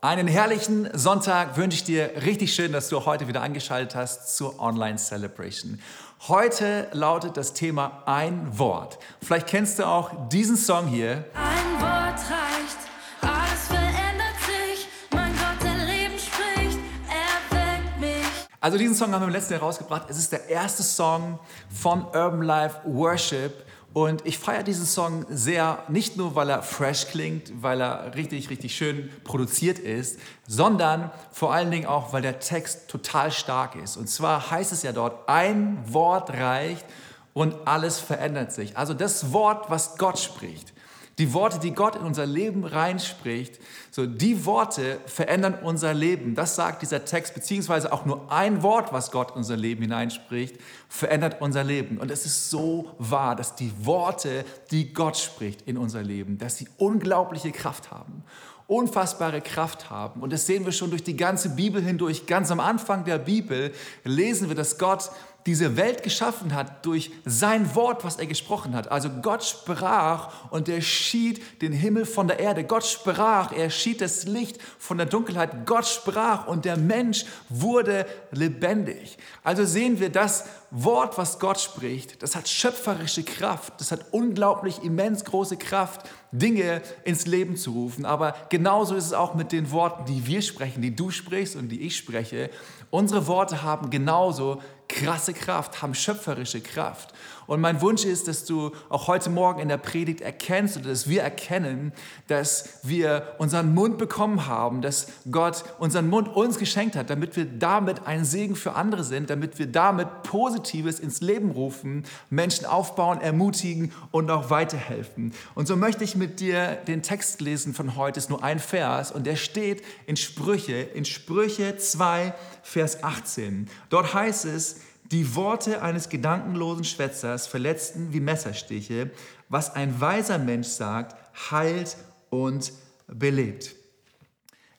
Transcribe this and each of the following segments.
Einen herrlichen Sonntag wünsche ich dir. Richtig schön, dass du heute wieder eingeschaltet hast zur Online Celebration. Heute lautet das Thema ein Wort. Vielleicht kennst du auch diesen Song hier. Ein Wort reicht, alles verändert sich. Mein Gott, der Leben spricht, er weckt mich. Also diesen Song haben wir im letzten Jahr rausgebracht. Es ist der erste Song von Urban Life Worship. Und ich feiere diesen Song sehr, nicht nur weil er fresh klingt, weil er richtig, richtig schön produziert ist, sondern vor allen Dingen auch, weil der Text total stark ist. Und zwar heißt es ja dort, ein Wort reicht und alles verändert sich. Also das Wort, was Gott spricht, die Worte, die Gott in unser Leben reinspricht, so die Worte verändern unser Leben. Das sagt dieser Text, beziehungsweise auch nur ein Wort, was Gott in unser Leben hineinspricht, verändert unser Leben. Und es ist so wahr, dass die Worte, die Gott spricht in unser Leben, dass sie unglaubliche Kraft haben unfassbare Kraft haben. Und das sehen wir schon durch die ganze Bibel hindurch. Ganz am Anfang der Bibel lesen wir, dass Gott diese Welt geschaffen hat durch sein Wort, was er gesprochen hat. Also Gott sprach und er schied den Himmel von der Erde. Gott sprach, er schied das Licht von der Dunkelheit. Gott sprach und der Mensch wurde lebendig. Also sehen wir das Wort, was Gott spricht, das hat schöpferische Kraft, das hat unglaublich immens große Kraft, Dinge ins Leben zu rufen. Aber genauso ist es auch mit den Worten, die wir sprechen, die du sprichst und die ich spreche. Unsere Worte haben genauso krasse Kraft, haben schöpferische Kraft. Und mein Wunsch ist, dass du auch heute Morgen in der Predigt erkennst oder dass wir erkennen, dass wir unseren Mund bekommen haben, dass Gott unseren Mund uns geschenkt hat, damit wir damit ein Segen für andere sind, damit wir damit Positives ins Leben rufen, Menschen aufbauen, ermutigen und auch weiterhelfen. Und so möchte ich mit dir den Text lesen von heute, ist nur ein Vers und der steht in Sprüche, in Sprüche 2, Vers 18. Dort heißt es, die Worte eines gedankenlosen Schwätzers verletzten wie Messerstiche. Was ein weiser Mensch sagt, heilt und belebt.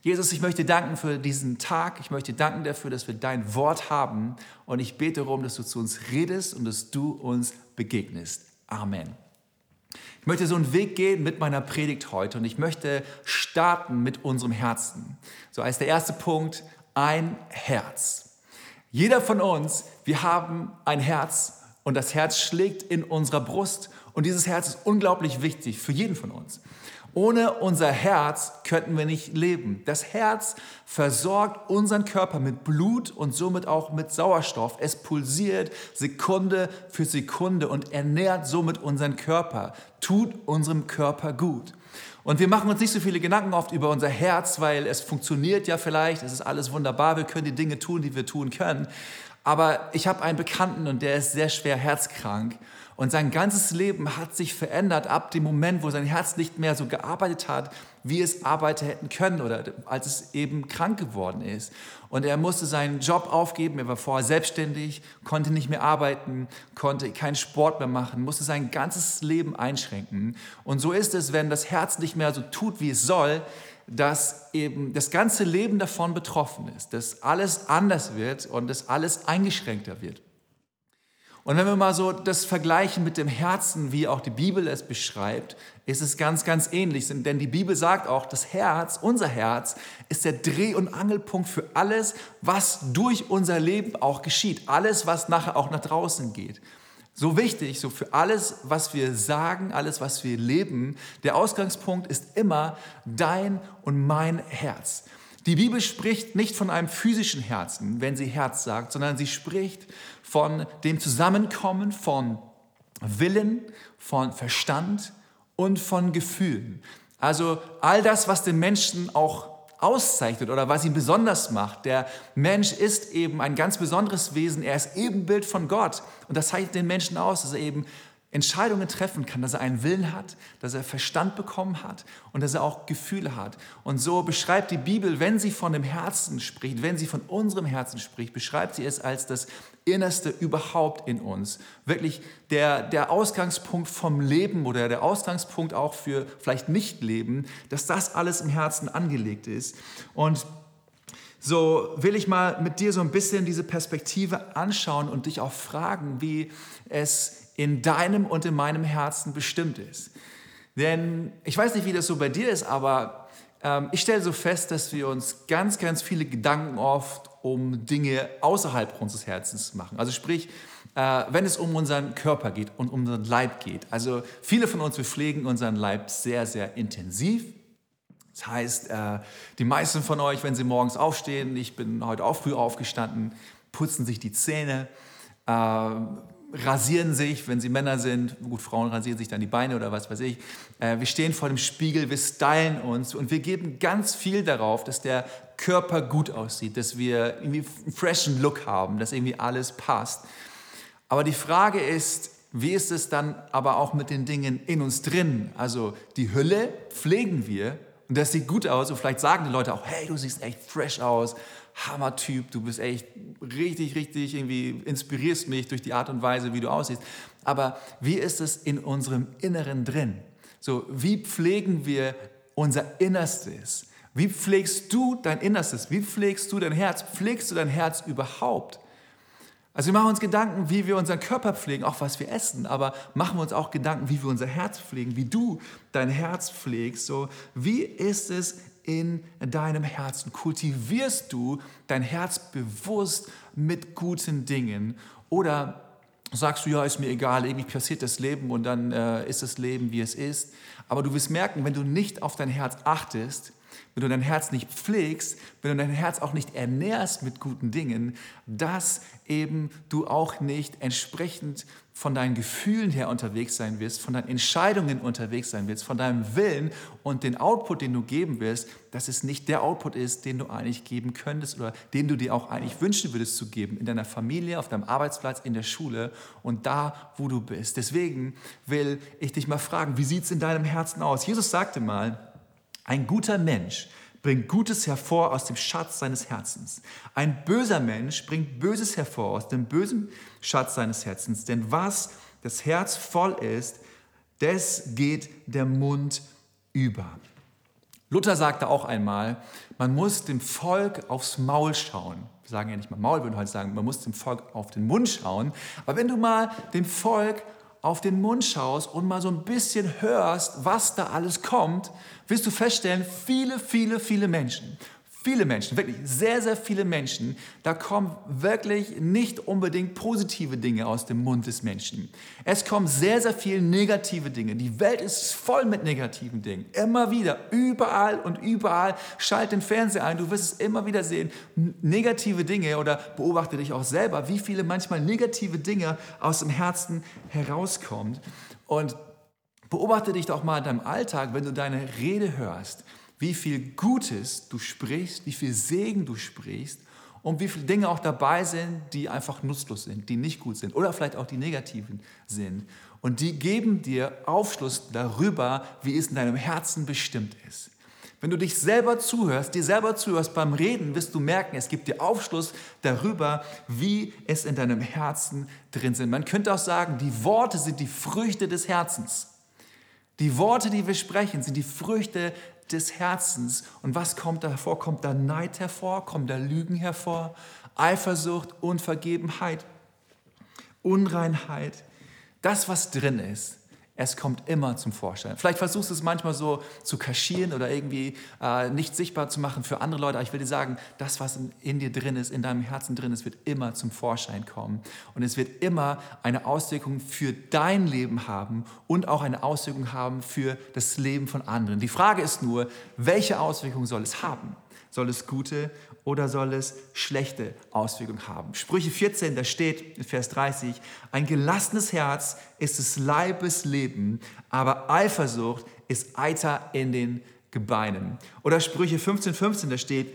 Jesus, ich möchte danken für diesen Tag. Ich möchte danken dafür, dass wir dein Wort haben. Und ich bete darum, dass du zu uns redest und dass du uns begegnest. Amen. Ich möchte so einen Weg gehen mit meiner Predigt heute und ich möchte starten mit unserem Herzen. So als der erste Punkt, ein Herz. Jeder von uns, wir haben ein Herz und das Herz schlägt in unserer Brust und dieses Herz ist unglaublich wichtig für jeden von uns. Ohne unser Herz könnten wir nicht leben. Das Herz versorgt unseren Körper mit Blut und somit auch mit Sauerstoff. Es pulsiert Sekunde für Sekunde und ernährt somit unseren Körper, tut unserem Körper gut. Und wir machen uns nicht so viele Gedanken oft über unser Herz, weil es funktioniert ja vielleicht, es ist alles wunderbar, wir können die Dinge tun, die wir tun können. Aber ich habe einen Bekannten und der ist sehr schwer herzkrank. Und sein ganzes Leben hat sich verändert ab dem Moment, wo sein Herz nicht mehr so gearbeitet hat, wie es arbeiten hätten können oder als es eben krank geworden ist. Und er musste seinen Job aufgeben. Er war vorher selbstständig, konnte nicht mehr arbeiten, konnte keinen Sport mehr machen, musste sein ganzes Leben einschränken. Und so ist es, wenn das Herz nicht mehr so tut, wie es soll, dass eben das ganze Leben davon betroffen ist, dass alles anders wird und dass alles eingeschränkter wird. Und wenn wir mal so das vergleichen mit dem Herzen, wie auch die Bibel es beschreibt, ist es ganz, ganz ähnlich. Denn die Bibel sagt auch, das Herz, unser Herz, ist der Dreh- und Angelpunkt für alles, was durch unser Leben auch geschieht. Alles, was nachher auch nach draußen geht. So wichtig, so für alles, was wir sagen, alles, was wir leben, der Ausgangspunkt ist immer dein und mein Herz. Die Bibel spricht nicht von einem physischen Herzen, wenn sie Herz sagt, sondern sie spricht von dem Zusammenkommen von Willen, von Verstand und von Gefühlen. Also all das, was den Menschen auch auszeichnet oder was ihn besonders macht. Der Mensch ist eben ein ganz besonderes Wesen. Er ist Ebenbild von Gott. Und das zeichnet den Menschen aus, dass er eben Entscheidungen treffen kann, dass er einen Willen hat, dass er Verstand bekommen hat und dass er auch Gefühle hat. Und so beschreibt die Bibel, wenn sie von dem Herzen spricht, wenn sie von unserem Herzen spricht, beschreibt sie es als das Innerste überhaupt in uns. Wirklich der, der Ausgangspunkt vom Leben oder der Ausgangspunkt auch für vielleicht Nichtleben, dass das alles im Herzen angelegt ist. Und so will ich mal mit dir so ein bisschen diese Perspektive anschauen und dich auch fragen, wie es in deinem und in meinem Herzen bestimmt ist. Denn ich weiß nicht, wie das so bei dir ist, aber ähm, ich stelle so fest, dass wir uns ganz, ganz viele Gedanken oft um Dinge außerhalb unseres Herzens machen. Also sprich, äh, wenn es um unseren Körper geht und um unseren Leib geht. Also viele von uns, wir pflegen unseren Leib sehr, sehr intensiv. Das heißt, äh, die meisten von euch, wenn sie morgens aufstehen, ich bin heute auch früh aufgestanden, putzen sich die Zähne, äh, rasieren sich, wenn sie Männer sind, gut, Frauen rasieren sich dann die Beine oder was weiß ich. Äh, wir stehen vor dem Spiegel, wir stylen uns und wir geben ganz viel darauf, dass der Körper gut aussieht, dass wir irgendwie einen freshen Look haben, dass irgendwie alles passt. Aber die Frage ist, wie ist es dann aber auch mit den Dingen in uns drin? Also die Hülle pflegen wir und das sieht gut aus und vielleicht sagen die Leute auch, hey, du siehst echt fresh aus, Hammer-Typ, du bist echt richtig, richtig, irgendwie inspirierst mich durch die Art und Weise, wie du aussiehst. Aber wie ist es in unserem Inneren drin? So, wie pflegen wir unser Innerstes? Wie pflegst du dein Innerstes? Wie pflegst du dein Herz? Pflegst du dein Herz überhaupt? Also wir machen uns Gedanken, wie wir unseren Körper pflegen, auch was wir essen, aber machen wir uns auch Gedanken, wie wir unser Herz pflegen, wie du dein Herz pflegst. So, wie ist es in deinem Herzen? Kultivierst du dein Herz bewusst mit guten Dingen? Oder sagst du, ja, ist mir egal, irgendwie passiert das Leben und dann äh, ist das Leben, wie es ist. Aber du wirst merken, wenn du nicht auf dein Herz achtest, wenn du dein Herz nicht pflegst, wenn du dein Herz auch nicht ernährst mit guten Dingen, dass eben du auch nicht entsprechend von deinen Gefühlen her unterwegs sein wirst, von deinen Entscheidungen unterwegs sein wirst, von deinem Willen und den Output, den du geben wirst, dass es nicht der Output ist, den du eigentlich geben könntest oder den du dir auch eigentlich wünschen würdest zu geben, in deiner Familie, auf deinem Arbeitsplatz, in der Schule und da, wo du bist. Deswegen will ich dich mal fragen, wie sieht es in deinem Herzen aus? Jesus sagte mal, ein guter Mensch bringt Gutes hervor aus dem Schatz seines Herzens. Ein böser Mensch bringt Böses hervor aus dem bösen Schatz seines Herzens. Denn was das Herz voll ist, das geht der Mund über. Luther sagte auch einmal, man muss dem Volk aufs Maul schauen. Wir sagen ja nicht mal Maul, würden heute sagen, man muss dem Volk auf den Mund schauen. Aber wenn du mal dem Volk auf den Mund schaust und mal so ein bisschen hörst, was da alles kommt, wirst du feststellen, viele, viele, viele Menschen, viele Menschen, wirklich sehr, sehr viele Menschen, da kommen wirklich nicht unbedingt positive Dinge aus dem Mund des Menschen. Es kommen sehr, sehr viele negative Dinge. Die Welt ist voll mit negativen Dingen. Immer wieder, überall und überall. Schalt den Fernseher ein, du wirst es immer wieder sehen. Negative Dinge oder beobachte dich auch selber, wie viele manchmal negative Dinge aus dem Herzen herauskommen. Und beobachte dich doch mal in deinem Alltag, wenn du deine Rede hörst wie viel Gutes du sprichst, wie viel Segen du sprichst und wie viele Dinge auch dabei sind, die einfach nutzlos sind, die nicht gut sind oder vielleicht auch die negativen sind. Und die geben dir Aufschluss darüber, wie es in deinem Herzen bestimmt ist. Wenn du dich selber zuhörst, dir selber zuhörst beim Reden, wirst du merken, es gibt dir Aufschluss darüber, wie es in deinem Herzen drin sind. Man könnte auch sagen, die Worte sind die Früchte des Herzens. Die Worte, die wir sprechen, sind die Früchte des Herzens. Und was kommt da hervor? Kommt da Neid hervor? Kommt da Lügen hervor? Eifersucht, Unvergebenheit, Unreinheit. Das, was drin ist, es kommt immer zum Vorschein. Vielleicht versuchst du es manchmal so zu kaschieren oder irgendwie äh, nicht sichtbar zu machen für andere Leute. Aber ich will dir sagen, das, was in, in, dir drin ist, in deinem Herzen drin ist, wird immer zum Vorschein kommen. Und es wird immer eine Auswirkung für dein Leben haben und auch eine Auswirkung haben für das Leben von anderen. Die Frage ist nur, welche Auswirkung soll es haben? Soll es gute oder soll es schlechte Auswirkungen haben? Sprüche 14, da steht in Vers 30, ein gelassenes Herz ist des Leibes Leben, aber Eifersucht ist Eiter in den Gebeinen. Oder Sprüche 15, 15, da steht,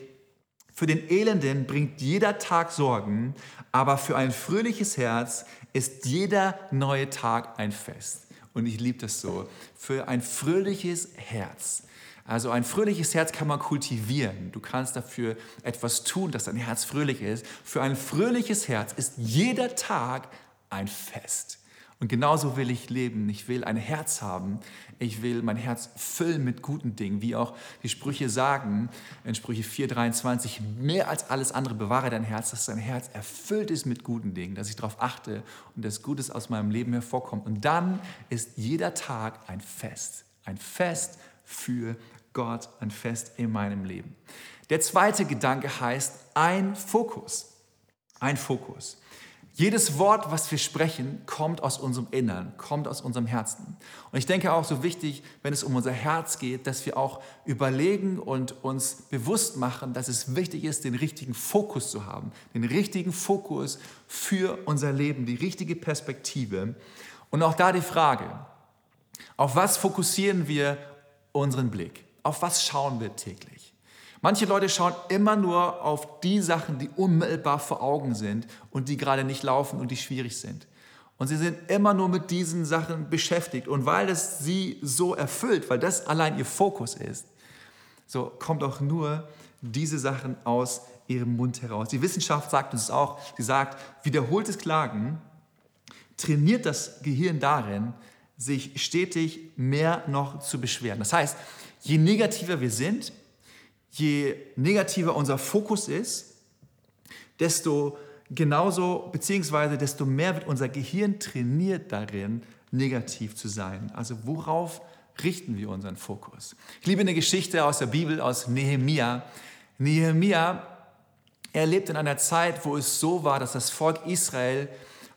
für den Elenden bringt jeder Tag Sorgen, aber für ein fröhliches Herz ist jeder neue Tag ein Fest. Und ich liebe das so. Für ein fröhliches Herz also ein fröhliches Herz kann man kultivieren. Du kannst dafür etwas tun, dass dein Herz fröhlich ist. Für ein fröhliches Herz ist jeder Tag ein Fest. Und genauso will ich leben. Ich will ein Herz haben. Ich will mein Herz füllen mit guten Dingen, wie auch die Sprüche sagen in Sprüche 4:23, mehr als alles andere bewahre dein Herz, dass dein Herz erfüllt ist mit guten Dingen, dass ich darauf achte und dass Gutes aus meinem Leben hervorkommt. Und dann ist jeder Tag ein Fest, ein Fest für Gott ein Fest in meinem Leben. Der zweite Gedanke heißt ein Fokus. Ein Fokus. Jedes Wort, was wir sprechen, kommt aus unserem Innern, kommt aus unserem Herzen. Und ich denke auch so wichtig, wenn es um unser Herz geht, dass wir auch überlegen und uns bewusst machen, dass es wichtig ist, den richtigen Fokus zu haben, den richtigen Fokus für unser Leben, die richtige Perspektive. Und auch da die Frage, auf was fokussieren wir unseren Blick? Auf was schauen wir täglich? Manche Leute schauen immer nur auf die Sachen, die unmittelbar vor Augen sind und die gerade nicht laufen und die schwierig sind. Und sie sind immer nur mit diesen Sachen beschäftigt. Und weil es sie so erfüllt, weil das allein ihr Fokus ist, so kommt auch nur diese Sachen aus ihrem Mund heraus. Die Wissenschaft sagt uns auch, sie sagt, wiederholtes Klagen trainiert das Gehirn darin, sich stetig mehr noch zu beschweren. Das heißt, je negativer wir sind, je negativer unser Fokus ist, desto genauso, beziehungsweise desto mehr wird unser Gehirn trainiert darin, negativ zu sein. Also worauf richten wir unseren Fokus? Ich liebe eine Geschichte aus der Bibel, aus Nehemia. Nehemia, er lebt in einer Zeit, wo es so war, dass das Volk Israel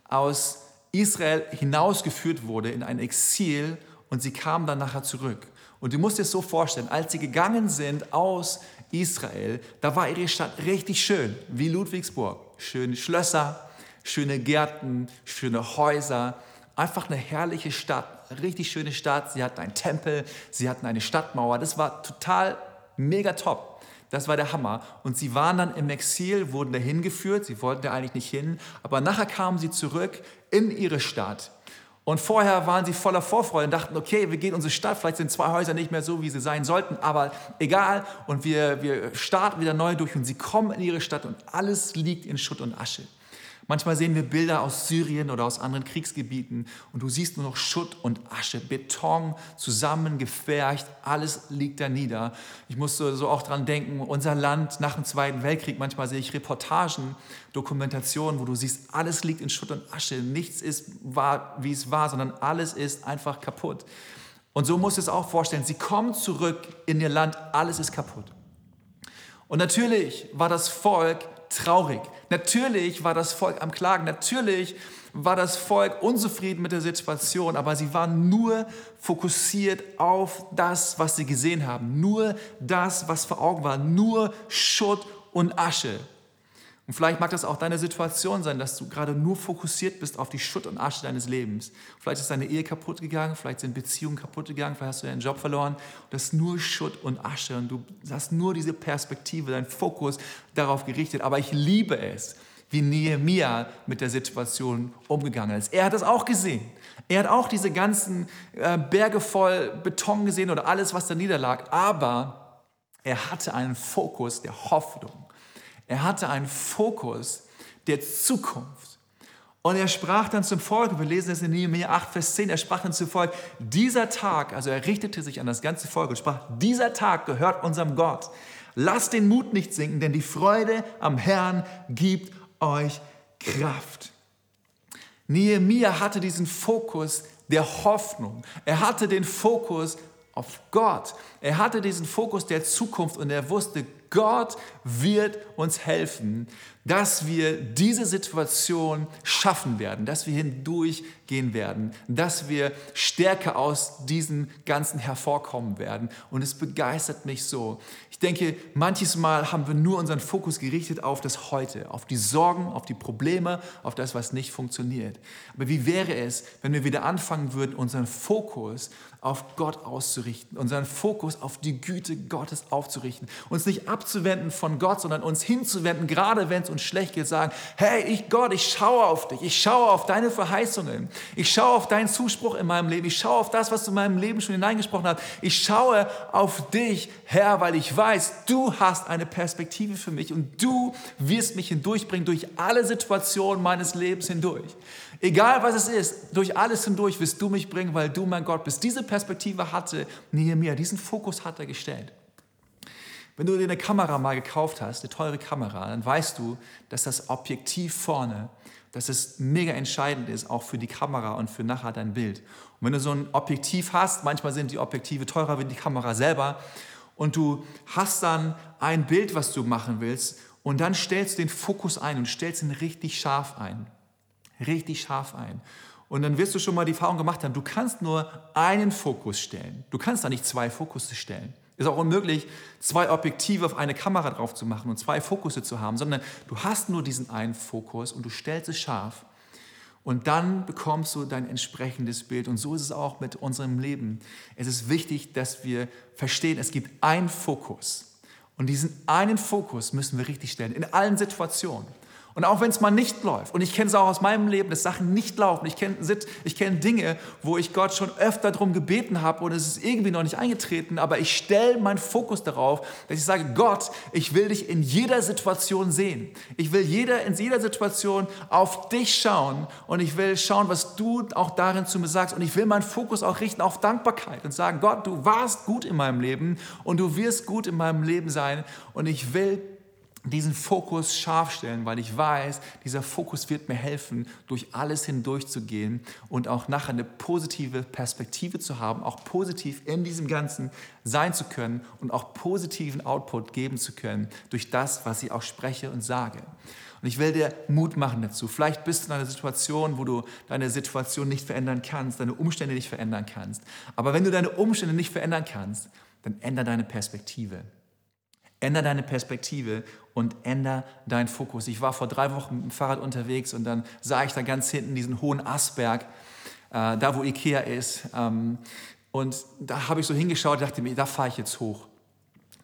aus Israel hinausgeführt wurde in ein Exil und sie kamen dann nachher zurück. Und du musst dir es so vorstellen, als sie gegangen sind aus Israel, da war ihre Stadt richtig schön, wie Ludwigsburg. Schöne Schlösser, schöne Gärten, schöne Häuser. Einfach eine herrliche Stadt, richtig schöne Stadt. Sie hatten einen Tempel, sie hatten eine Stadtmauer. Das war total mega top. Das war der Hammer. Und sie waren dann im Exil, wurden dahin geführt. Sie wollten da eigentlich nicht hin. Aber nachher kamen sie zurück in ihre Stadt und vorher waren sie voller Vorfreude und dachten, okay, wir gehen unsere Stadt, vielleicht sind zwei Häuser nicht mehr so, wie sie sein sollten, aber egal. Und wir, wir starten wieder neu durch und sie kommen in ihre Stadt und alles liegt in Schutt und Asche. Manchmal sehen wir Bilder aus Syrien oder aus anderen Kriegsgebieten und du siehst nur noch Schutt und Asche, Beton zusammengefärcht, alles liegt da nieder. Ich musste so auch dran denken, unser Land nach dem Zweiten Weltkrieg, manchmal sehe ich Reportagen, Dokumentationen, wo du siehst, alles liegt in Schutt und Asche, nichts ist wahr, wie es war, sondern alles ist einfach kaputt. Und so musst du es auch vorstellen, sie kommen zurück in ihr Land, alles ist kaputt. Und natürlich war das Volk traurig. Natürlich war das Volk am Klagen. Natürlich war das Volk unzufrieden mit der Situation, aber sie waren nur fokussiert auf das, was sie gesehen haben. Nur das, was vor Augen war. Nur Schutt und Asche. Und vielleicht mag das auch deine Situation sein, dass du gerade nur fokussiert bist auf die Schutt und Asche deines Lebens. Vielleicht ist deine Ehe kaputt gegangen, vielleicht sind Beziehungen kaputt gegangen, vielleicht hast du deinen Job verloren. das ist nur Schutt und Asche und du hast nur diese Perspektive, dein Fokus darauf gerichtet. Aber ich liebe es, wie Nehemia mit der Situation umgegangen ist. Er hat es auch gesehen. Er hat auch diese ganzen äh, Berge voll Beton gesehen oder alles, was da niederlag. Aber er hatte einen Fokus der Hoffnung. Er hatte einen Fokus der Zukunft. Und er sprach dann zum Volk, wir lesen es in Nehemiah 8, Vers 10, er sprach dann zum Volk, dieser Tag, also er richtete sich an das ganze Volk und sprach, dieser Tag gehört unserem Gott. Lasst den Mut nicht sinken, denn die Freude am Herrn gibt euch Kraft. Nehemiah hatte diesen Fokus der Hoffnung. Er hatte den Fokus auf Gott. Er hatte diesen Fokus der Zukunft und er wusste, Gott wird uns helfen, dass wir diese Situation schaffen werden, dass wir hindurchgehen werden, dass wir stärker aus diesem Ganzen hervorkommen werden. Und es begeistert mich so. Ich denke, manches Mal haben wir nur unseren Fokus gerichtet auf das Heute, auf die Sorgen, auf die Probleme, auf das, was nicht funktioniert. Aber wie wäre es, wenn wir wieder anfangen würden, unseren Fokus auf Gott auszurichten, unseren Fokus auf die Güte Gottes aufzurichten, uns nicht abzuwenden von Gott, sondern uns hinzuwenden, gerade wenn es uns schlecht geht, sagen, hey, ich Gott, ich schaue auf dich, ich schaue auf deine Verheißungen, ich schaue auf deinen Zuspruch in meinem Leben, ich schaue auf das, was du in meinem Leben schon hineingesprochen hast, ich schaue auf dich, Herr, weil ich weiß, du hast eine Perspektive für mich und du wirst mich hindurchbringen durch alle Situationen meines Lebens hindurch. Egal was es ist, durch alles hindurch wirst du mich bringen, weil du mein Gott bist. Diese Perspektive hatte Nehemiah, diesen Fokus hat er gestellt. Wenn du dir eine Kamera mal gekauft hast, eine teure Kamera, dann weißt du, dass das Objektiv vorne, dass es mega entscheidend ist, auch für die Kamera und für nachher dein Bild. Und wenn du so ein Objektiv hast, manchmal sind die Objektive teurer wie die Kamera selber. und du hast dann ein Bild, was du machen willst und dann stellst du den Fokus ein und stellst ihn richtig scharf ein. Richtig scharf ein. Und dann wirst du schon mal die Erfahrung gemacht haben, du kannst nur einen Fokus stellen. Du kannst da nicht zwei Fokusse stellen. Ist auch unmöglich, zwei Objektive auf eine Kamera drauf zu machen und zwei Fokusse zu haben, sondern du hast nur diesen einen Fokus und du stellst es scharf. Und dann bekommst du dein entsprechendes Bild. Und so ist es auch mit unserem Leben. Es ist wichtig, dass wir verstehen, es gibt einen Fokus. Und diesen einen Fokus müssen wir richtig stellen, in allen Situationen. Und auch wenn es mal nicht läuft, und ich kenne es auch aus meinem Leben, dass Sachen nicht laufen, ich kenne ich kenn Dinge, wo ich Gott schon öfter darum gebeten habe und es ist irgendwie noch nicht eingetreten, aber ich stelle meinen Fokus darauf, dass ich sage, Gott, ich will dich in jeder Situation sehen. Ich will jeder, in jeder Situation auf dich schauen und ich will schauen, was du auch darin zu mir sagst und ich will meinen Fokus auch richten auf Dankbarkeit und sagen, Gott, du warst gut in meinem Leben und du wirst gut in meinem Leben sein und ich will diesen Fokus scharf stellen, weil ich weiß, dieser Fokus wird mir helfen, durch alles hindurchzugehen und auch nachher eine positive Perspektive zu haben, auch positiv in diesem Ganzen sein zu können und auch positiven Output geben zu können durch das, was ich auch spreche und sage. Und ich will dir Mut machen dazu. Vielleicht bist du in einer Situation, wo du deine Situation nicht verändern kannst, deine Umstände nicht verändern kannst. Aber wenn du deine Umstände nicht verändern kannst, dann ändere deine Perspektive. Änder deine Perspektive und änder deinen Fokus. Ich war vor drei Wochen mit dem Fahrrad unterwegs und dann sah ich da ganz hinten diesen hohen Astberg, äh, da wo Ikea ist. Ähm, und da habe ich so hingeschaut und dachte mir, da fahre ich jetzt hoch.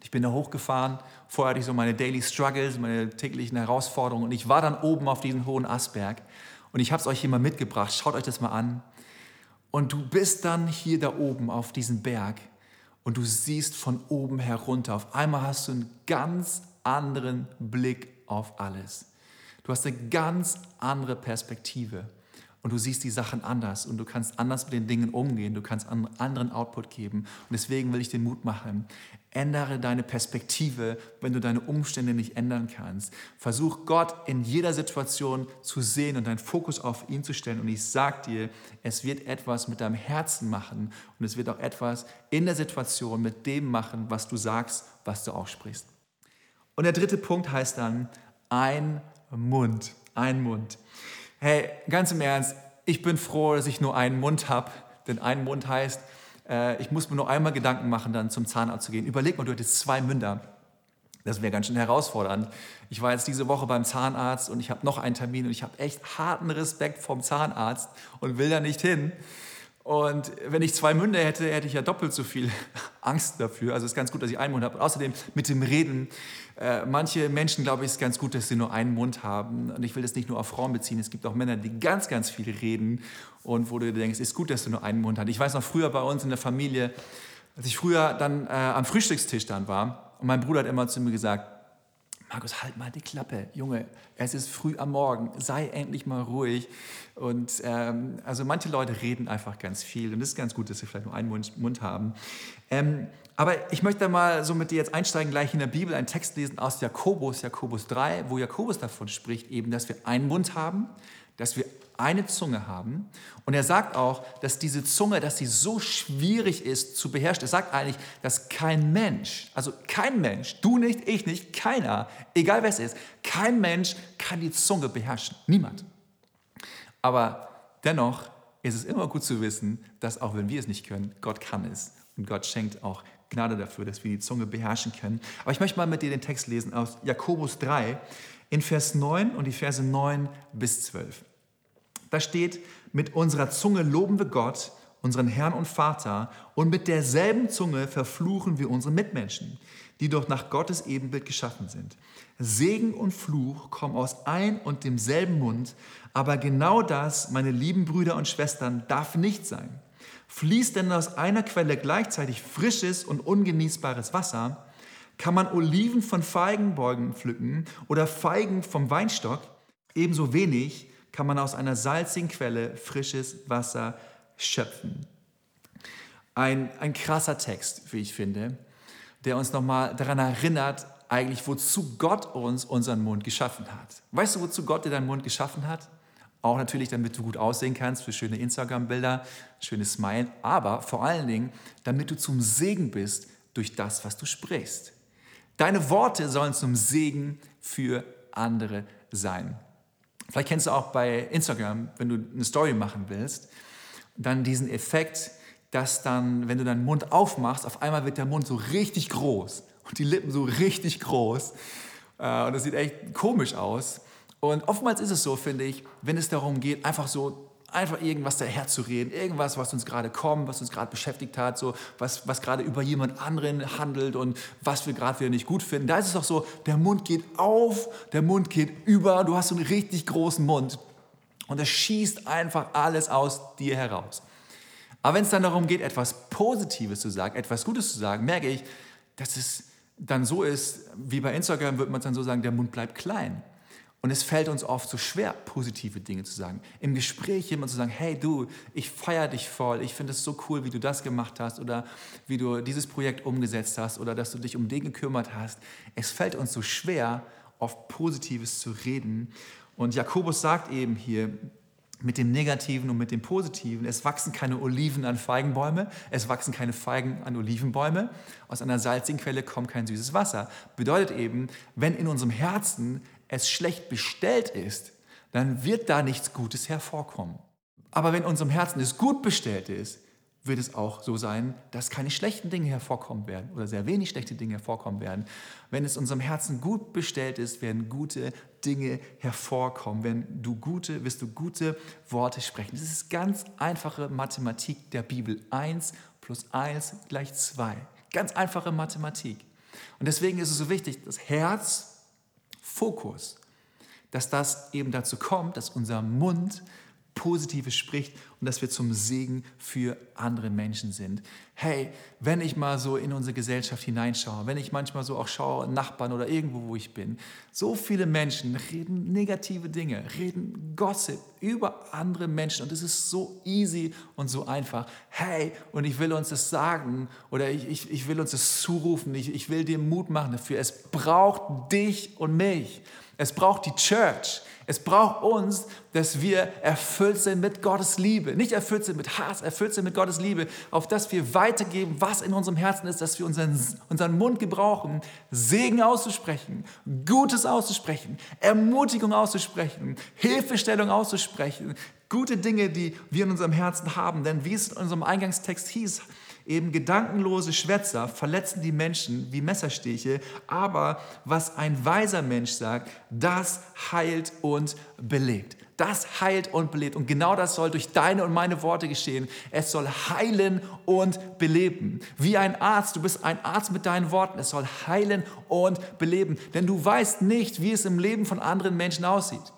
Ich bin da hochgefahren. Vorher hatte ich so meine Daily Struggles, meine täglichen Herausforderungen. Und ich war dann oben auf diesem hohen Astberg. Und ich habe es euch hier mal mitgebracht. Schaut euch das mal an. Und du bist dann hier da oben auf diesem Berg und du siehst von oben herunter. Auf einmal hast du einen ganz anderen Blick auf alles. Du hast eine ganz andere Perspektive und du siehst die Sachen anders und du kannst anders mit den Dingen umgehen, du kannst einen anderen Output geben. Und deswegen will ich den Mut machen. Ändere deine Perspektive, wenn du deine Umstände nicht ändern kannst. Versuch Gott in jeder Situation zu sehen und deinen Fokus auf ihn zu stellen. Und ich sage dir, es wird etwas mit deinem Herzen machen und es wird auch etwas in der Situation mit dem machen, was du sagst, was du aussprichst. Und der dritte Punkt heißt dann ein Mund. Ein Mund. Hey, ganz im Ernst, ich bin froh, dass ich nur einen Mund habe, denn ein Mund heißt, äh, ich muss mir nur einmal Gedanken machen, dann zum Zahnarzt zu gehen. Überleg mal, du hättest zwei Münder. Das wäre ganz schön herausfordernd. Ich war jetzt diese Woche beim Zahnarzt und ich habe noch einen Termin und ich habe echt harten Respekt vom Zahnarzt und will da nicht hin. Und wenn ich zwei Münder hätte, hätte ich ja doppelt so viel Angst dafür. Also es ist ganz gut, dass ich einen Mund habe. Und außerdem mit dem Reden. Äh, manche Menschen, glaube ich, ist ganz gut, dass sie nur einen Mund haben. Und ich will das nicht nur auf Frauen beziehen. Es gibt auch Männer, die ganz, ganz viel reden. Und wo du denkst, es ist gut, dass du nur einen Mund hast. Ich weiß noch früher bei uns in der Familie, als ich früher dann äh, am Frühstückstisch dann war. Und mein Bruder hat immer zu mir gesagt, Markus, halt mal die Klappe, Junge, es ist früh am Morgen, sei endlich mal ruhig. Und ähm, also manche Leute reden einfach ganz viel und es ist ganz gut, dass sie vielleicht nur einen Mund, Mund haben. Ähm, aber ich möchte mal so mit dir jetzt einsteigen, gleich in der Bibel einen Text lesen aus Jakobus, Jakobus 3, wo Jakobus davon spricht, eben, dass wir einen Mund haben, dass wir eine Zunge haben. Und er sagt auch, dass diese Zunge, dass sie so schwierig ist zu beherrschen. Er sagt eigentlich, dass kein Mensch, also kein Mensch, du nicht, ich nicht, keiner, egal wer es ist, kein Mensch kann die Zunge beherrschen. Niemand. Aber dennoch ist es immer gut zu wissen, dass auch wenn wir es nicht können, Gott kann es. Und Gott schenkt auch Gnade dafür, dass wir die Zunge beherrschen können. Aber ich möchte mal mit dir den Text lesen aus Jakobus 3 in Vers 9 und die Verse 9 bis 12. Da steht, mit unserer Zunge loben wir Gott, unseren Herrn und Vater, und mit derselben Zunge verfluchen wir unsere Mitmenschen, die doch nach Gottes Ebenbild geschaffen sind. Segen und Fluch kommen aus ein und demselben Mund, aber genau das, meine lieben Brüder und Schwestern, darf nicht sein. Fließt denn aus einer Quelle gleichzeitig frisches und ungenießbares Wasser, kann man Oliven von Feigenbäumen pflücken oder Feigen vom Weinstock, ebenso wenig kann man aus einer salzigen Quelle frisches Wasser schöpfen. Ein, ein krasser Text, wie ich finde, der uns nochmal daran erinnert, eigentlich, wozu Gott uns unseren Mund geschaffen hat. Weißt du, wozu Gott dir deinen Mund geschaffen hat? Auch natürlich, damit du gut aussehen kannst für schöne Instagram-Bilder, schönes Smile, aber vor allen Dingen, damit du zum Segen bist durch das, was du sprichst. Deine Worte sollen zum Segen für andere sein. Vielleicht kennst du auch bei Instagram, wenn du eine Story machen willst, dann diesen Effekt, dass dann, wenn du deinen Mund aufmachst, auf einmal wird der Mund so richtig groß und die Lippen so richtig groß. Äh, und das sieht echt komisch aus. Und oftmals ist es so, finde ich, wenn es darum geht, einfach so einfach irgendwas daherzureden, irgendwas, was uns gerade kommt, was uns gerade beschäftigt hat, so was, was gerade über jemand anderen handelt und was wir gerade wieder nicht gut finden. Da ist es doch so, der Mund geht auf, der Mund geht über, du hast so einen richtig großen Mund und es schießt einfach alles aus dir heraus. Aber wenn es dann darum geht, etwas Positives zu sagen, etwas Gutes zu sagen, merke ich, dass es dann so ist, wie bei Instagram würde man dann so sagen, der Mund bleibt klein. Und es fällt uns oft so schwer, positive Dinge zu sagen. Im Gespräch jemand zu sagen, hey du, ich feiere dich voll, ich finde es so cool, wie du das gemacht hast oder wie du dieses Projekt umgesetzt hast oder dass du dich um den gekümmert hast. Es fällt uns so schwer, oft Positives zu reden. Und Jakobus sagt eben hier, mit dem Negativen und mit dem Positiven. Es wachsen keine Oliven an Feigenbäume, es wachsen keine Feigen an Olivenbäume. Aus einer salzigen Quelle kommt kein süßes Wasser. Bedeutet eben, wenn in unserem Herzen es schlecht bestellt ist, dann wird da nichts Gutes hervorkommen. Aber wenn unserem Herzen es gut bestellt ist, wird es auch so sein, dass keine schlechten Dinge hervorkommen werden oder sehr wenig schlechte Dinge hervorkommen werden. Wenn es unserem Herzen gut bestellt ist, werden gute Dinge hervorkommen. Wenn du gute, wirst du gute Worte sprechen. Das ist ganz einfache Mathematik der Bibel. Eins plus eins gleich zwei. Ganz einfache Mathematik. Und deswegen ist es so wichtig, das Herz Fokus, dass das eben dazu kommt, dass unser Mund Positives spricht und dass wir zum Segen für andere Menschen sind. Hey, wenn ich mal so in unsere Gesellschaft hineinschaue, wenn ich manchmal so auch schaue, Nachbarn oder irgendwo, wo ich bin, so viele Menschen reden negative Dinge, reden Gossip über andere Menschen und es ist so easy und so einfach. Hey, und ich will uns das sagen oder ich, ich, ich will uns das zurufen, ich, ich will dir Mut machen dafür. Es braucht dich und mich. Es braucht die Church. Es braucht uns, dass wir erfüllt sind mit Gottes Liebe. Nicht erfüllt sind mit Hass, erfüllt sind mit Gottes Liebe, auf dass wir weitergeben, was in unserem Herzen ist, dass wir unseren, unseren Mund gebrauchen, Segen auszusprechen, Gutes auszusprechen, Ermutigung auszusprechen, Hilfestellung auszusprechen, gute Dinge, die wir in unserem Herzen haben. Denn wie es in unserem Eingangstext hieß, Eben gedankenlose Schwätzer verletzen die Menschen wie Messerstiche, aber was ein weiser Mensch sagt, das heilt und belebt. Das heilt und belebt. Und genau das soll durch deine und meine Worte geschehen. Es soll heilen und beleben. Wie ein Arzt, du bist ein Arzt mit deinen Worten. Es soll heilen und beleben. Denn du weißt nicht, wie es im Leben von anderen Menschen aussieht.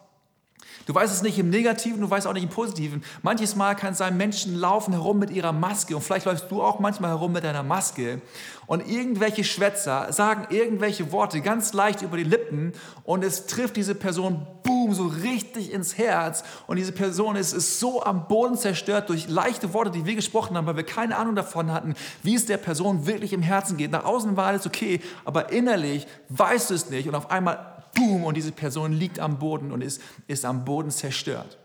Du weißt es nicht im Negativen, du weißt auch nicht im Positiven. Manches Mal kann es sein, Menschen laufen herum mit ihrer Maske und vielleicht läufst du auch manchmal herum mit deiner Maske und irgendwelche Schwätzer sagen irgendwelche Worte ganz leicht über die Lippen und es trifft diese Person, boom, so richtig ins Herz und diese Person ist, ist so am Boden zerstört durch leichte Worte, die wir gesprochen haben, weil wir keine Ahnung davon hatten, wie es der Person wirklich im Herzen geht. Nach außen war alles okay, aber innerlich weißt du es nicht und auf einmal boom, und diese Person liegt am Boden und ist, ist am Boden zerstört.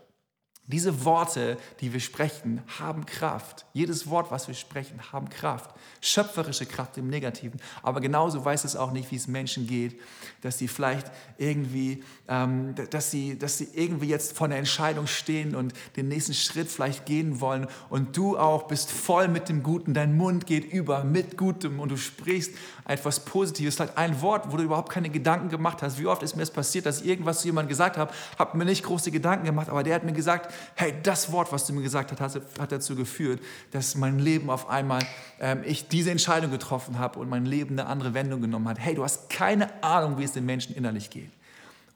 Diese Worte, die wir sprechen, haben Kraft. Jedes Wort, was wir sprechen, haben Kraft. Schöpferische Kraft im Negativen. Aber genauso weiß es auch nicht, wie es Menschen geht, dass sie vielleicht irgendwie, ähm, dass, sie, dass sie irgendwie jetzt vor einer Entscheidung stehen und den nächsten Schritt vielleicht gehen wollen. Und du auch bist voll mit dem Guten. Dein Mund geht über mit Gutem und du sprichst etwas Positives. Vielleicht ein Wort, wo du überhaupt keine Gedanken gemacht hast. Wie oft ist mir es passiert, dass ich irgendwas zu jemandem gesagt habe, habe mir nicht große Gedanken gemacht, aber der hat mir gesagt, hey, das Wort, was du mir gesagt hast, hat dazu geführt, dass mein Leben auf einmal, ähm, ich diese Entscheidung getroffen habe und mein Leben eine andere Wendung genommen hat. Hey, du hast keine Ahnung, wie es den Menschen innerlich geht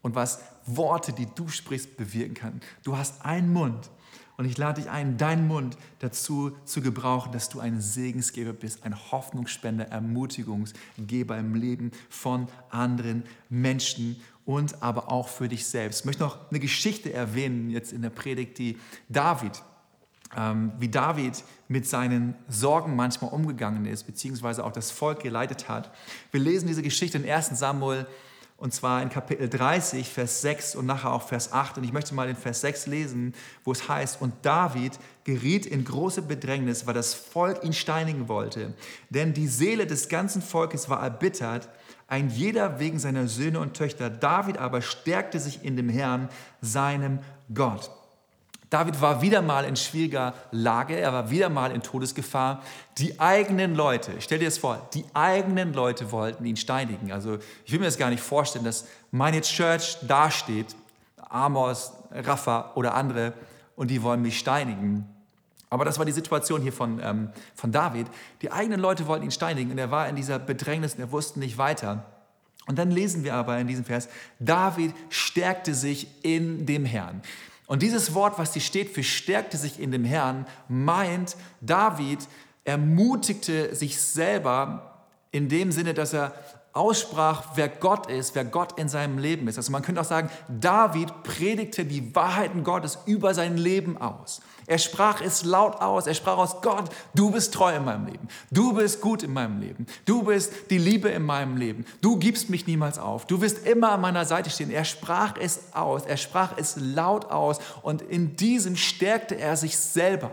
und was Worte, die du sprichst, bewirken kann. Du hast einen Mund und ich lade dich ein, deinen Mund dazu zu gebrauchen, dass du ein Segensgeber bist, ein Hoffnungsspender, Ermutigungsgeber im Leben von anderen Menschen und aber auch für dich selbst. Ich möchte noch eine Geschichte erwähnen, jetzt in der Predigt, die David, ähm, wie David mit seinen Sorgen manchmal umgegangen ist, beziehungsweise auch das Volk geleitet hat. Wir lesen diese Geschichte in 1 Samuel und zwar in Kapitel 30, Vers 6 und nachher auch Vers 8. Und ich möchte mal den Vers 6 lesen, wo es heißt, und David geriet in große Bedrängnis, weil das Volk ihn steinigen wollte. Denn die Seele des ganzen Volkes war erbittert, ein jeder wegen seiner Söhne und Töchter. David aber stärkte sich in dem Herrn, seinem Gott. David war wieder mal in schwieriger Lage, er war wieder mal in Todesgefahr. Die eigenen Leute, stell dir das vor, die eigenen Leute wollten ihn steinigen. Also ich will mir das gar nicht vorstellen, dass meine Church dasteht, Amos, Rafa oder andere, und die wollen mich steinigen. Aber das war die Situation hier von, ähm, von David. Die eigenen Leute wollten ihn steinigen und er war in dieser Bedrängnis und er wusste nicht weiter. Und dann lesen wir aber in diesem Vers, David stärkte sich in dem Herrn. Und dieses Wort, was hier steht für stärkte sich in dem Herrn, meint, David ermutigte sich selber in dem Sinne, dass er aussprach, wer Gott ist, wer Gott in seinem Leben ist. Also man könnte auch sagen, David predigte die Wahrheiten Gottes über sein Leben aus. Er sprach es laut aus. Er sprach aus, Gott, du bist treu in meinem Leben. Du bist gut in meinem Leben. Du bist die Liebe in meinem Leben. Du gibst mich niemals auf. Du wirst immer an meiner Seite stehen. Er sprach es aus. Er sprach es laut aus. Und in diesem stärkte er sich selber.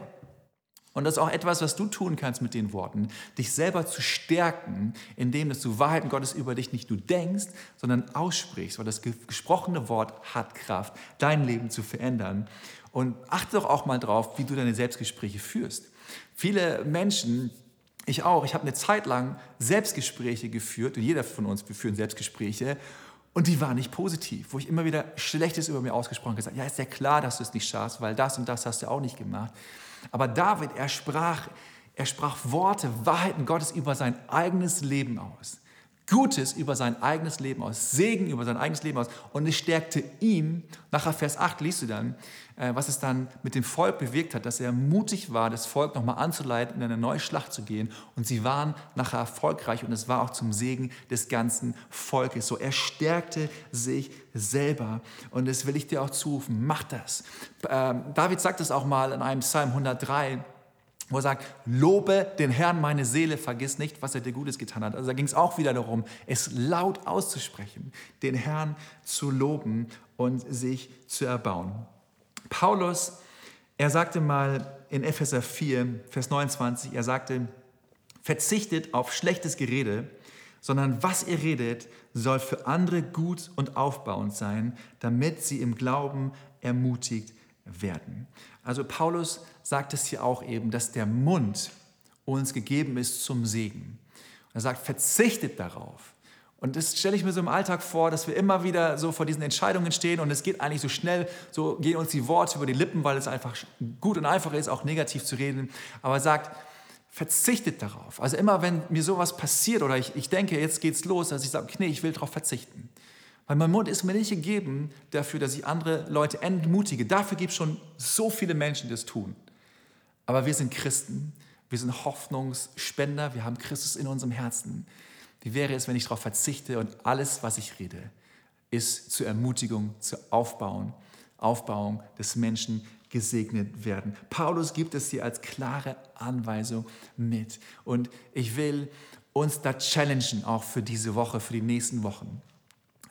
Und das ist auch etwas, was du tun kannst mit den Worten, dich selber zu stärken, indem dass du Wahrheiten Gottes über dich nicht nur denkst, sondern aussprichst, weil das gesprochene Wort hat Kraft, dein Leben zu verändern. Und achte doch auch mal drauf, wie du deine Selbstgespräche führst. Viele Menschen, ich auch, ich habe eine Zeit lang Selbstgespräche geführt und jeder von uns, wir führen Selbstgespräche und die waren nicht positiv, wo ich immer wieder Schlechtes über mir ausgesprochen habe, gesagt, ja, ist ja klar, dass du es nicht schaffst, weil das und das hast du auch nicht gemacht. Aber David, er sprach, er sprach Worte, Wahrheiten Gottes über sein eigenes Leben aus. Gutes über sein eigenes Leben aus, Segen über sein eigenes Leben aus. Und es stärkte ihn, nachher Vers 8 liest du dann, was es dann mit dem Volk bewirkt hat, dass er mutig war, das Volk nochmal anzuleiten, in eine neue Schlacht zu gehen. Und sie waren nachher erfolgreich und es war auch zum Segen des ganzen Volkes. So, er stärkte sich selber. Und das will ich dir auch zurufen, mach das. Ähm, David sagt es auch mal in einem Psalm 103 wo er sagt, lobe den Herrn meine Seele, vergiss nicht, was er dir Gutes getan hat. Also da ging es auch wieder darum, es laut auszusprechen, den Herrn zu loben und sich zu erbauen. Paulus, er sagte mal in Epheser 4, Vers 29, er sagte, verzichtet auf schlechtes Gerede, sondern was ihr redet, soll für andere gut und aufbauend sein, damit sie im Glauben ermutigt werden. Also Paulus sagt es hier auch eben, dass der Mund uns gegeben ist zum Segen. er sagt, verzichtet darauf. Und das stelle ich mir so im Alltag vor, dass wir immer wieder so vor diesen Entscheidungen stehen und es geht eigentlich so schnell, so gehen uns die Worte über die Lippen, weil es einfach gut und einfach ist, auch negativ zu reden. Aber er sagt, verzichtet darauf. Also immer, wenn mir sowas passiert oder ich, ich denke, jetzt geht's los, dass ich sage, nee, ich will darauf verzichten. Weil mein Mund ist mir nicht gegeben dafür, dass ich andere Leute entmutige. Dafür gibt es schon so viele Menschen, die das tun. Aber wir sind Christen, wir sind Hoffnungsspender, wir haben Christus in unserem Herzen. Wie wäre es, wenn ich darauf verzichte und alles, was ich rede, ist zur Ermutigung, zur Aufbauung, Aufbauung des Menschen gesegnet werden. Paulus gibt es hier als klare Anweisung mit. Und ich will uns da challengen, auch für diese Woche, für die nächsten Wochen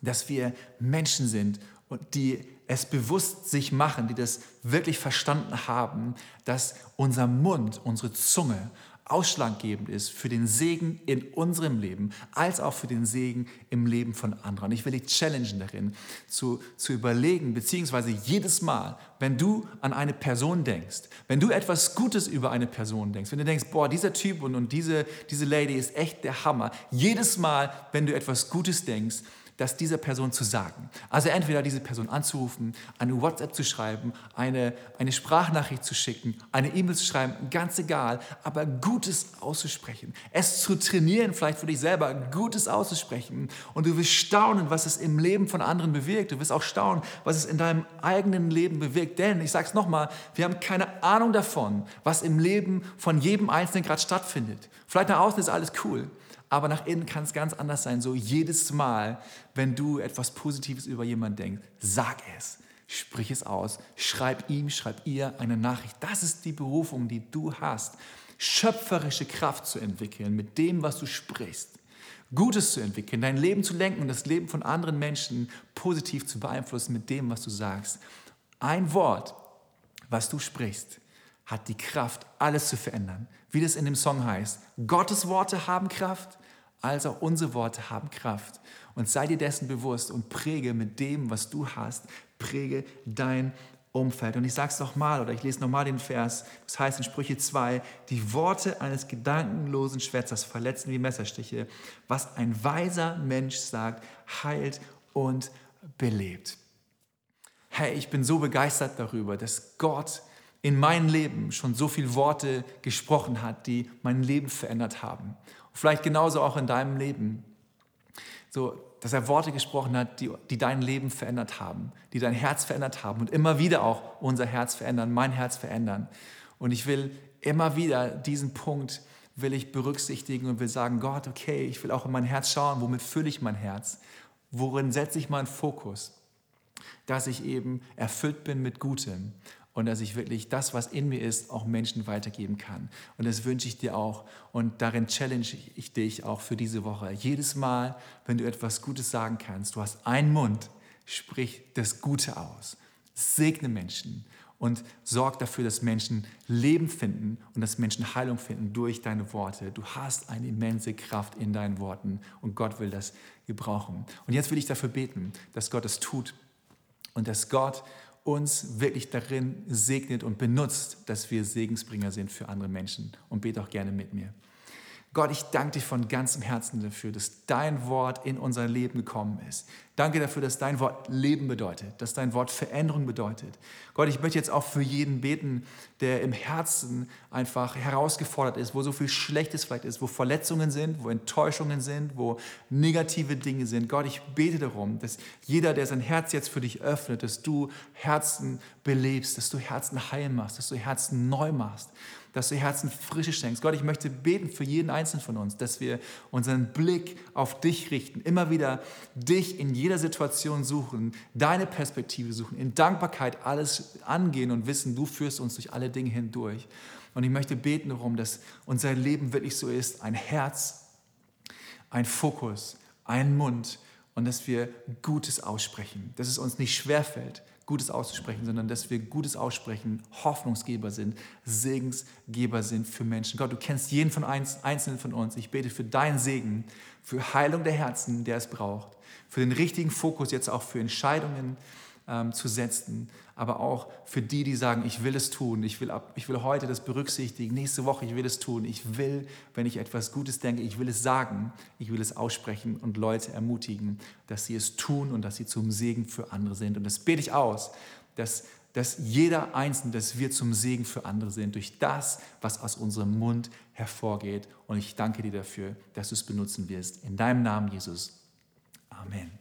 dass wir Menschen sind und die es bewusst sich machen, die das wirklich verstanden haben, dass unser Mund, unsere Zunge ausschlaggebend ist für den Segen in unserem Leben, als auch für den Segen im Leben von anderen. Ich will dich challengen darin, zu, zu überlegen, beziehungsweise jedes Mal, wenn du an eine Person denkst, wenn du etwas Gutes über eine Person denkst, wenn du denkst, boah, dieser Typ und, und diese, diese Lady ist echt der Hammer, jedes Mal, wenn du etwas Gutes denkst, das dieser Person zu sagen. Also entweder diese Person anzurufen, eine WhatsApp zu schreiben, eine, eine Sprachnachricht zu schicken, eine E-Mail zu schreiben, ganz egal, aber Gutes auszusprechen. Es zu trainieren, vielleicht für dich selber, Gutes auszusprechen. Und du wirst staunen, was es im Leben von anderen bewirkt. Du wirst auch staunen, was es in deinem eigenen Leben bewirkt. Denn, ich sage es nochmal, wir haben keine Ahnung davon, was im Leben von jedem Einzelnen gerade stattfindet. Vielleicht nach außen ist alles cool aber nach innen kann es ganz anders sein. So jedes Mal, wenn du etwas Positives über jemanden denkst, sag es, sprich es aus, schreib ihm, schreib ihr eine Nachricht. Das ist die Berufung, die du hast, schöpferische Kraft zu entwickeln mit dem, was du sprichst. Gutes zu entwickeln, dein Leben zu lenken und das Leben von anderen Menschen positiv zu beeinflussen mit dem, was du sagst. Ein Wort, was du sprichst, hat die Kraft, alles zu verändern. Wie das in dem Song heißt. Gottes Worte haben Kraft, als auch unsere Worte haben Kraft. Und sei dir dessen bewusst und präge mit dem, was du hast, präge dein Umfeld. Und ich sage es nochmal, oder ich lese nochmal den Vers, das heißt in Sprüche 2, die Worte eines gedankenlosen Schwätzers verletzen wie Messerstiche. Was ein weiser Mensch sagt, heilt und belebt. Hey, ich bin so begeistert darüber, dass Gott in meinem Leben schon so viele Worte gesprochen hat, die mein Leben verändert haben. Vielleicht genauso auch in deinem Leben. So, dass er Worte gesprochen hat, die, die dein Leben verändert haben, die dein Herz verändert haben und immer wieder auch unser Herz verändern, mein Herz verändern. Und ich will immer wieder diesen Punkt will ich berücksichtigen und will sagen, Gott, okay, ich will auch in mein Herz schauen, womit fülle ich mein Herz? Worin setze ich meinen Fokus? Dass ich eben erfüllt bin mit Gutem und dass ich wirklich das, was in mir ist, auch Menschen weitergeben kann. Und das wünsche ich dir auch. Und darin challenge ich dich auch für diese Woche. Jedes Mal, wenn du etwas Gutes sagen kannst, du hast einen Mund, sprich das Gute aus. Segne Menschen und sorg dafür, dass Menschen Leben finden und dass Menschen Heilung finden durch deine Worte. Du hast eine immense Kraft in deinen Worten und Gott will das gebrauchen. Und jetzt will ich dafür beten, dass Gott es tut und dass Gott uns wirklich darin segnet und benutzt, dass wir Segensbringer sind für andere Menschen. Und bete auch gerne mit mir. Gott, ich danke dir von ganzem Herzen dafür, dass dein Wort in unser Leben gekommen ist. Danke dafür, dass dein Wort Leben bedeutet, dass dein Wort Veränderung bedeutet. Gott, ich möchte jetzt auch für jeden beten, der im Herzen einfach herausgefordert ist, wo so viel Schlechtes vielleicht ist, wo Verletzungen sind, wo Enttäuschungen sind, wo negative Dinge sind. Gott, ich bete darum, dass jeder, der sein Herz jetzt für dich öffnet, dass du Herzen belebst, dass du Herzen heil machst, dass du Herzen neu machst dass du Herzen Frische schenkst. Gott, ich möchte beten für jeden Einzelnen von uns, dass wir unseren Blick auf dich richten, immer wieder dich in jeder Situation suchen, deine Perspektive suchen, in Dankbarkeit alles angehen und wissen, du führst uns durch alle Dinge hindurch. Und ich möchte beten darum, dass unser Leben wirklich so ist, ein Herz, ein Fokus, ein Mund und dass wir Gutes aussprechen, dass es uns nicht schwerfällt, Gutes auszusprechen, sondern dass wir Gutes aussprechen, Hoffnungsgeber sind, Segensgeber sind für Menschen. Gott, du kennst jeden von Einzelnen von uns. Ich bete für deinen Segen, für Heilung der Herzen, der es braucht, für den richtigen Fokus jetzt auch für Entscheidungen, ähm, zu setzen, aber auch für die, die sagen, ich will es tun, ich will, ab, ich will heute das berücksichtigen, nächste Woche, ich will es tun, ich will, wenn ich etwas Gutes denke, ich will es sagen, ich will es aussprechen und Leute ermutigen, dass sie es tun und dass sie zum Segen für andere sind. Und das bete ich aus, dass, dass jeder Einzelne, dass wir zum Segen für andere sind, durch das, was aus unserem Mund hervorgeht. Und ich danke dir dafür, dass du es benutzen wirst. In deinem Namen, Jesus. Amen.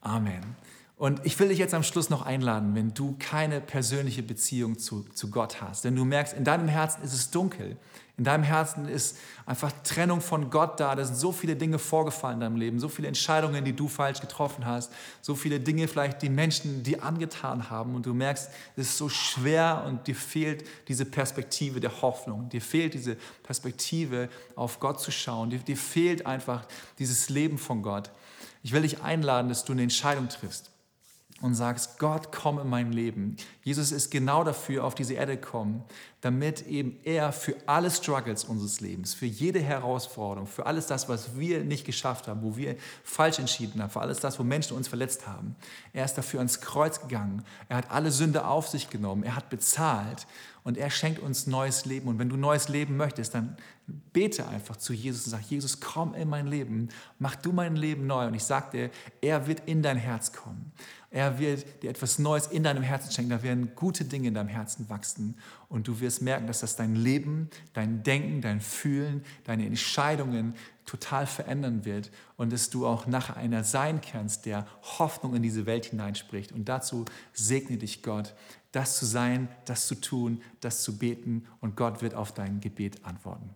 Amen. Und ich will dich jetzt am Schluss noch einladen, wenn du keine persönliche Beziehung zu, zu Gott hast, wenn du merkst, in deinem Herzen ist es dunkel, in deinem Herzen ist einfach Trennung von Gott da, da sind so viele Dinge vorgefallen in deinem Leben, so viele Entscheidungen, die du falsch getroffen hast, so viele Dinge vielleicht, die Menschen dir angetan haben. Und du merkst, es ist so schwer und dir fehlt diese Perspektive der Hoffnung, dir fehlt diese Perspektive auf Gott zu schauen, dir, dir fehlt einfach dieses Leben von Gott. Ich will dich einladen, dass du eine Entscheidung triffst und sagst, Gott, komm in mein Leben. Jesus ist genau dafür auf diese Erde gekommen, damit eben er für alle Struggles unseres Lebens, für jede Herausforderung, für alles das, was wir nicht geschafft haben, wo wir falsch entschieden haben, für alles das, wo Menschen uns verletzt haben, er ist dafür ans Kreuz gegangen. Er hat alle Sünde auf sich genommen. Er hat bezahlt und er schenkt uns neues Leben. Und wenn du neues Leben möchtest, dann bete einfach zu Jesus und sag, Jesus, komm in mein Leben, mach du mein Leben neu. Und ich sage dir, er wird in dein Herz kommen. Er wird dir etwas Neues in deinem Herzen schenken. Da werden gute Dinge in deinem Herzen wachsen. Und du wirst merken, dass das dein Leben, dein Denken, dein Fühlen, deine Entscheidungen total verändern wird. Und dass du auch nachher einer sein kannst, der Hoffnung in diese Welt hineinspricht. Und dazu segne dich Gott, das zu sein, das zu tun, das zu beten. Und Gott wird auf dein Gebet antworten.